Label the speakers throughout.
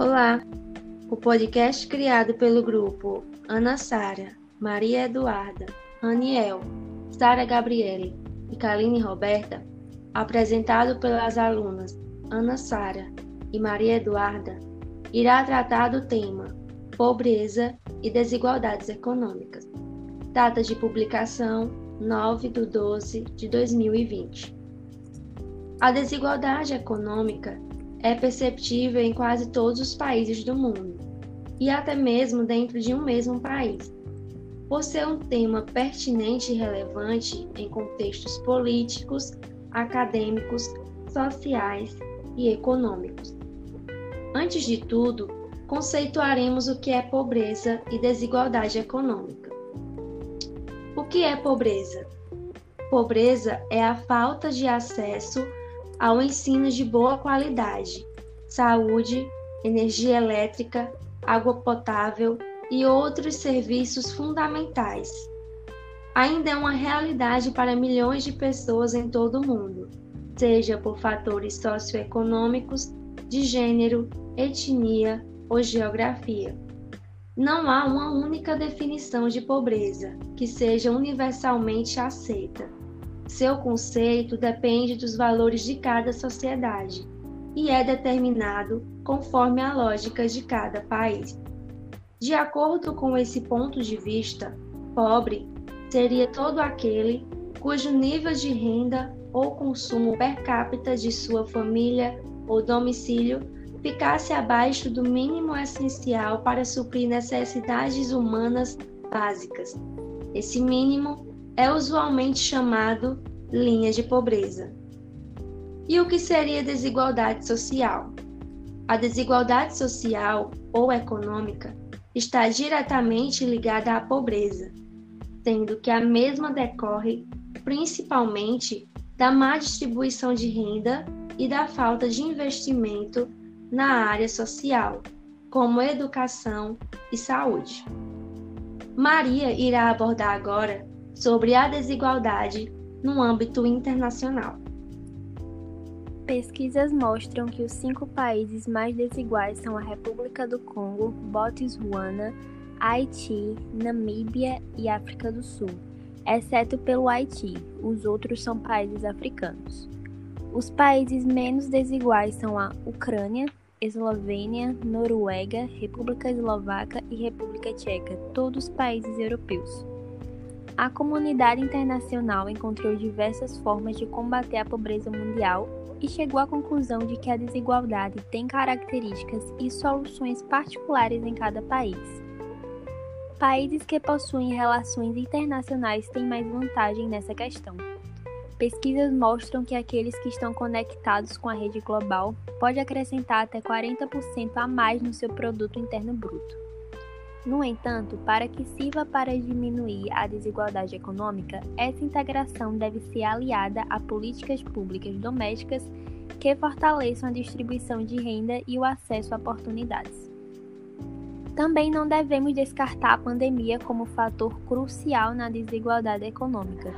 Speaker 1: Olá! O podcast criado pelo grupo Ana Sara, Maria Eduarda, Aniel, Sara Gabriele e Kaline Roberta, apresentado pelas alunas Ana Sara e Maria Eduarda, irá tratar do tema Pobreza e Desigualdades Econômicas. Data de publicação 9 de 12 de 2020. A desigualdade econômica é perceptível em quase todos os países do mundo, e até mesmo dentro de um mesmo país. Por ser um tema pertinente e relevante em contextos políticos, acadêmicos, sociais e econômicos. Antes de tudo, conceituaremos o que é pobreza e desigualdade econômica. O que é pobreza? Pobreza é a falta de acesso ao ensino de boa qualidade, saúde, energia elétrica, água potável e outros serviços fundamentais. Ainda é uma realidade para milhões de pessoas em todo o mundo, seja por fatores socioeconômicos, de gênero, etnia ou geografia. Não há uma única definição de pobreza que seja universalmente aceita. Seu conceito depende dos valores de cada sociedade e é determinado conforme a lógica de cada país. De acordo com esse ponto de vista, pobre seria todo aquele cujo nível de renda ou consumo per capita de sua família ou domicílio ficasse abaixo do mínimo essencial para suprir necessidades humanas básicas. Esse mínimo é usualmente chamado linha de pobreza. E o que seria desigualdade social? A desigualdade social ou econômica está diretamente ligada à pobreza, sendo que a mesma decorre principalmente da má distribuição de renda e da falta de investimento na área social, como educação e saúde. Maria irá abordar agora sobre a desigualdade no âmbito internacional.
Speaker 2: Pesquisas mostram que os cinco países mais desiguais são a República do Congo, Botsuana, Haiti, Namíbia e África do Sul, exceto pelo Haiti, os outros são países africanos. Os países menos desiguais são a Ucrânia, Eslovênia, Noruega, República Eslovaca e República Tcheca, todos países europeus. A comunidade internacional encontrou diversas formas de combater a pobreza mundial e chegou à conclusão de que a desigualdade tem características e soluções particulares em cada país. Países que possuem relações internacionais têm mais vantagem nessa questão. Pesquisas mostram que aqueles que estão conectados com a rede global podem acrescentar até 40% a mais no seu produto interno bruto. No entanto, para que sirva para diminuir a desigualdade econômica, essa integração deve ser aliada a políticas públicas domésticas que fortaleçam a distribuição de renda e o acesso a oportunidades. Também não devemos descartar a pandemia como fator crucial na desigualdade econômica.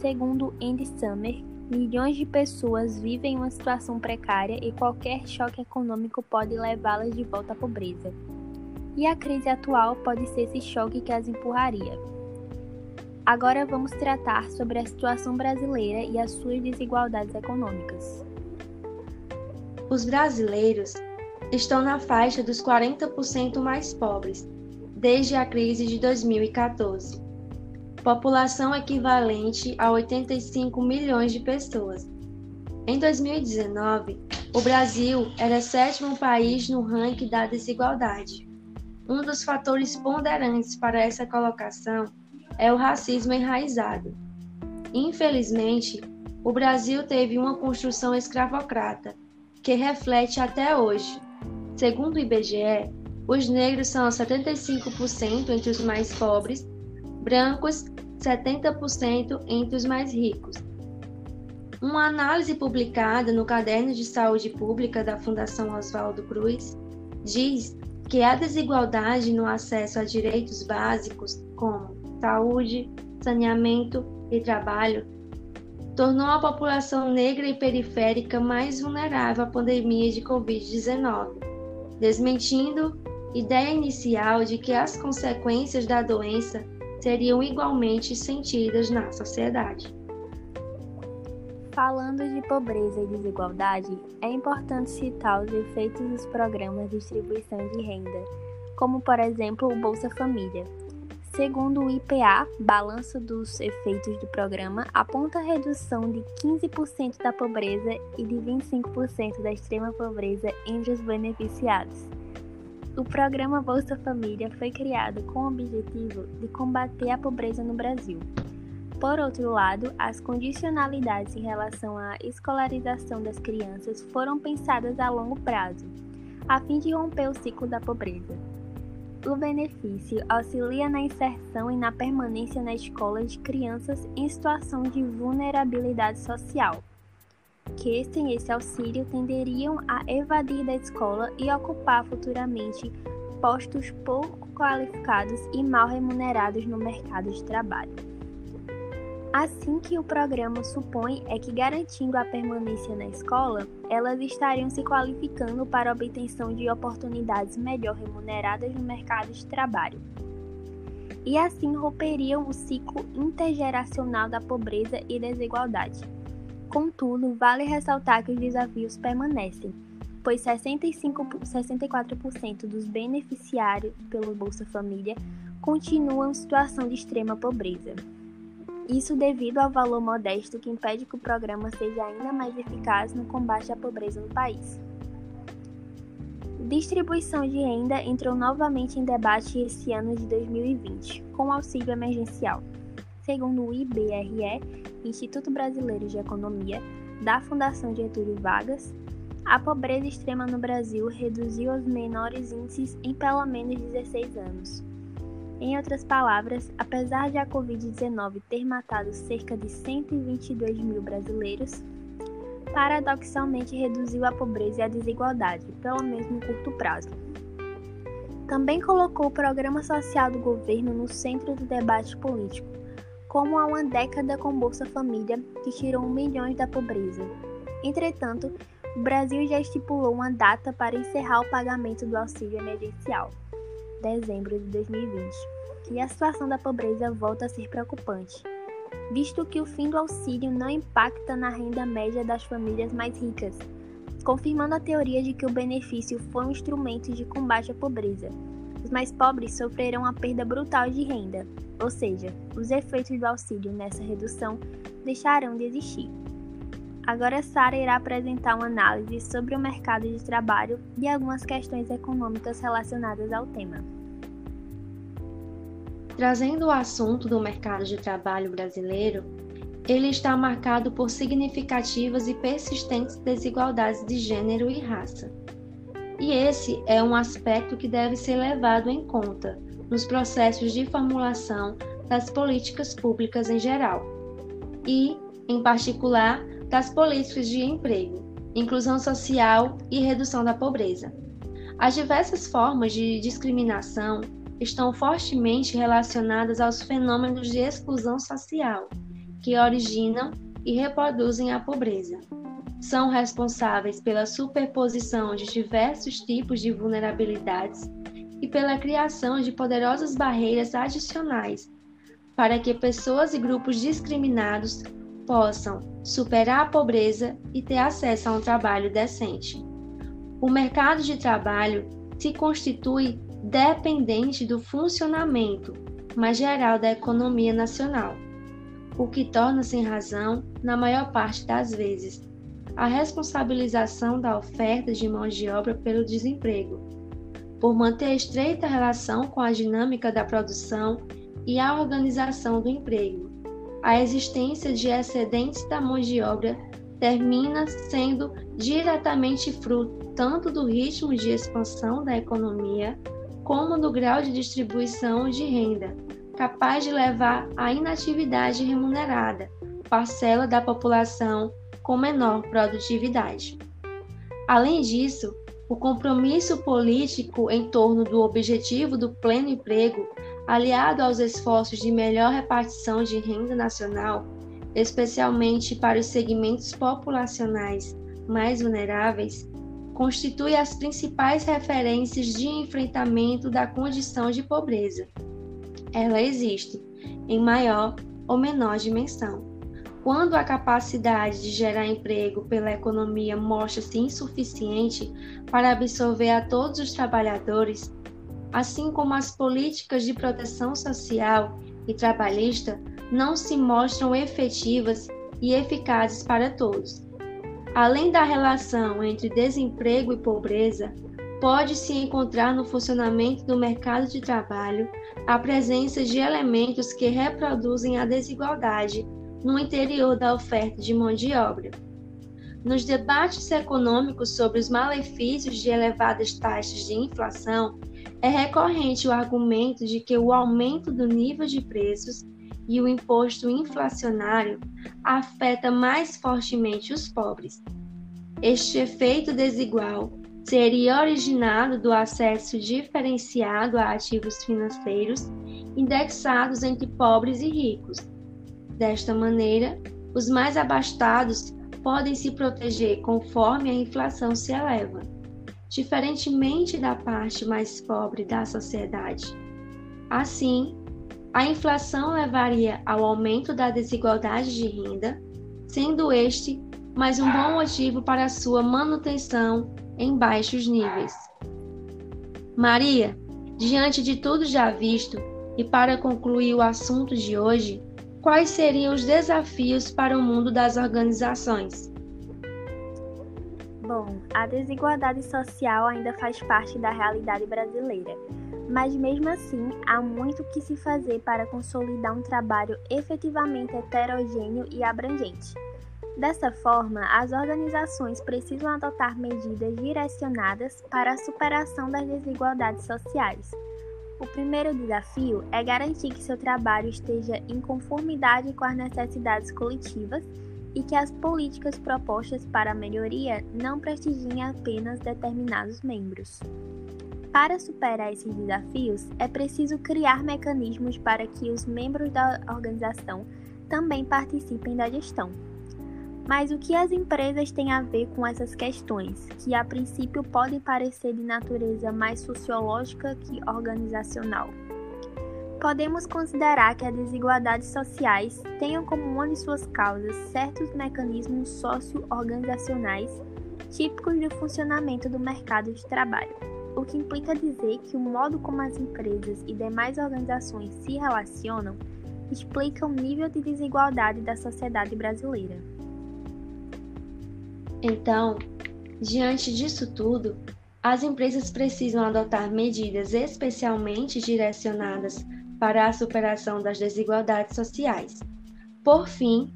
Speaker 2: Segundo Andy Summer, milhões de pessoas vivem uma situação precária e qualquer choque econômico pode levá-las de volta à pobreza e a crise atual pode ser esse choque que as empurraria. Agora vamos tratar sobre a situação brasileira e as suas desigualdades econômicas.
Speaker 1: Os brasileiros estão na faixa dos 40% mais pobres desde a crise de 2014. População equivalente a 85 milhões de pessoas. Em 2019, o Brasil era sétimo país no ranking da desigualdade. Um dos fatores ponderantes para essa colocação é o racismo enraizado. Infelizmente, o Brasil teve uma construção escravocrata, que reflete até hoje. Segundo o IBGE, os negros são 75% entre os mais pobres, brancos 70% entre os mais ricos. Uma análise publicada no Caderno de Saúde Pública da Fundação Oswaldo Cruz diz que a desigualdade no acesso a direitos básicos, como saúde, saneamento e trabalho, tornou a população negra e periférica mais vulnerável à pandemia de Covid-19. desmentindo ideia inicial de que as consequências da doença seriam igualmente sentidas na sociedade.
Speaker 2: Falando de pobreza e desigualdade, é importante citar os efeitos dos programas de distribuição de renda, como por exemplo o Bolsa Família. Segundo o IPA, balanço dos efeitos do programa aponta a redução de 15% da pobreza e de 25% da extrema pobreza entre os beneficiados. O programa Bolsa Família foi criado com o objetivo de combater a pobreza no Brasil. Por outro lado, as condicionalidades em relação à escolarização das crianças foram pensadas a longo prazo, a fim de romper o ciclo da pobreza. O benefício auxilia na inserção e na permanência na escola de crianças em situação de vulnerabilidade social, que sem esse auxílio tenderiam a evadir da escola e ocupar futuramente postos pouco qualificados e mal remunerados no mercado de trabalho. Assim que o programa supõe é que, garantindo a permanência na escola, elas estariam se qualificando para a obtenção de oportunidades melhor remuneradas no mercado de trabalho. E assim romperiam o ciclo intergeracional da pobreza e desigualdade. Contudo, vale ressaltar que os desafios permanecem, pois 65, 64% dos beneficiários pelo Bolsa Família continuam em situação de extrema pobreza. Isso devido ao valor modesto que impede que o programa seja ainda mais eficaz no combate à pobreza no país. Distribuição de renda entrou novamente em debate esse ano de 2020, com auxílio emergencial. Segundo o IBRE, Instituto Brasileiro de Economia, da Fundação Getúlio Vargas, a pobreza extrema no Brasil reduziu os menores índices em pelo menos 16 anos. Em outras palavras, apesar de a Covid-19 ter matado cerca de 122 mil brasileiros, paradoxalmente reduziu a pobreza e a desigualdade, pelo menos no curto prazo. Também colocou o programa social do governo no centro do debate político, como há uma década com Bolsa Família, que tirou milhões da pobreza. Entretanto, o Brasil já estipulou uma data para encerrar o pagamento do auxílio emergencial dezembro de 2020, e a situação da pobreza volta a ser preocupante, visto que o fim do auxílio não impacta na renda média das famílias mais ricas, confirmando a teoria de que o benefício foi um instrumento de combate à pobreza. Os mais pobres sofrerão a perda brutal de renda, ou seja, os efeitos do auxílio nessa redução deixarão de existir. Agora, Sara irá apresentar uma análise sobre o mercado de trabalho e algumas questões econômicas relacionadas ao tema.
Speaker 1: Trazendo o assunto do mercado de trabalho brasileiro, ele está marcado por significativas e persistentes desigualdades de gênero e raça. E esse é um aspecto que deve ser levado em conta nos processos de formulação das políticas públicas em geral, e, em particular, das políticas de emprego, inclusão social e redução da pobreza. As diversas formas de discriminação estão fortemente relacionadas aos fenômenos de exclusão social, que originam e reproduzem a pobreza. São responsáveis pela superposição de diversos tipos de vulnerabilidades e pela criação de poderosas barreiras adicionais para que pessoas e grupos discriminados possam superar a pobreza e ter acesso a um trabalho decente. O mercado de trabalho se constitui dependente do funcionamento mais geral da economia nacional, o que torna sem razão, na maior parte das vezes, a responsabilização da oferta de mão de obra pelo desemprego, por manter estreita relação com a dinâmica da produção e a organização do emprego a existência de excedentes da mão de obra termina sendo diretamente fruto tanto do ritmo de expansão da economia, como do grau de distribuição de renda, capaz de levar à inatividade remunerada, parcela da população com menor produtividade. Além disso, o compromisso político em torno do objetivo do pleno emprego aliado aos esforços de melhor repartição de renda nacional, especialmente para os segmentos populacionais mais vulneráveis, constitui as principais referências de enfrentamento da condição de pobreza. Ela existe, em maior ou menor dimensão. Quando a capacidade de gerar emprego pela economia mostra-se insuficiente para absorver a todos os trabalhadores, assim como as políticas de proteção social e trabalhista não se mostram efetivas e eficazes para todos. Além da relação entre desemprego e pobreza, pode-se encontrar no funcionamento do mercado de trabalho a presença de elementos que reproduzem a desigualdade no interior da oferta de mão de obra. Nos debates econômicos sobre os malefícios de elevadas taxas de inflação, é recorrente o argumento de que o aumento do nível de preços e o imposto inflacionário afeta mais fortemente os pobres. Este efeito desigual seria originado do acesso diferenciado a ativos financeiros indexados entre pobres e ricos. Desta maneira, os mais abastados podem se proteger conforme a inflação se eleva diferentemente da parte mais pobre da sociedade. Assim, a inflação levaria ao aumento da desigualdade de renda, sendo este mais um bom motivo para sua manutenção em baixos níveis. Maria, diante de tudo já visto e para concluir o assunto de hoje, quais seriam os desafios para o mundo das organizações?
Speaker 2: Bom, a desigualdade social ainda faz parte da realidade brasileira, mas mesmo assim há muito que se fazer para consolidar um trabalho efetivamente heterogêneo e abrangente. Dessa forma, as organizações precisam adotar medidas direcionadas para a superação das desigualdades sociais. O primeiro desafio é garantir que seu trabalho esteja em conformidade com as necessidades coletivas e que as políticas propostas para a melhoria não prestigiem apenas determinados membros. Para superar esses desafios, é preciso criar mecanismos para que os membros da organização também participem da gestão. Mas o que as empresas têm a ver com essas questões, que a princípio podem parecer de natureza mais sociológica que organizacional? Podemos considerar que as desigualdades sociais tenham como uma de suas causas certos mecanismos socio-organizacionais típicos do funcionamento do mercado de trabalho, o que implica dizer que o modo como as empresas e demais organizações se relacionam explica o nível de desigualdade da sociedade brasileira.
Speaker 1: Então, diante disso tudo, as empresas precisam adotar medidas especialmente direcionadas para a superação das desigualdades sociais. Por fim,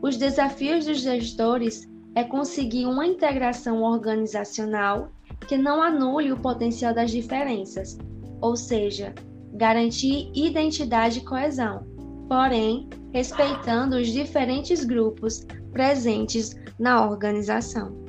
Speaker 1: os desafios dos gestores é conseguir uma integração organizacional que não anule o potencial das diferenças, ou seja, garantir identidade e coesão, porém respeitando os diferentes grupos presentes na organização.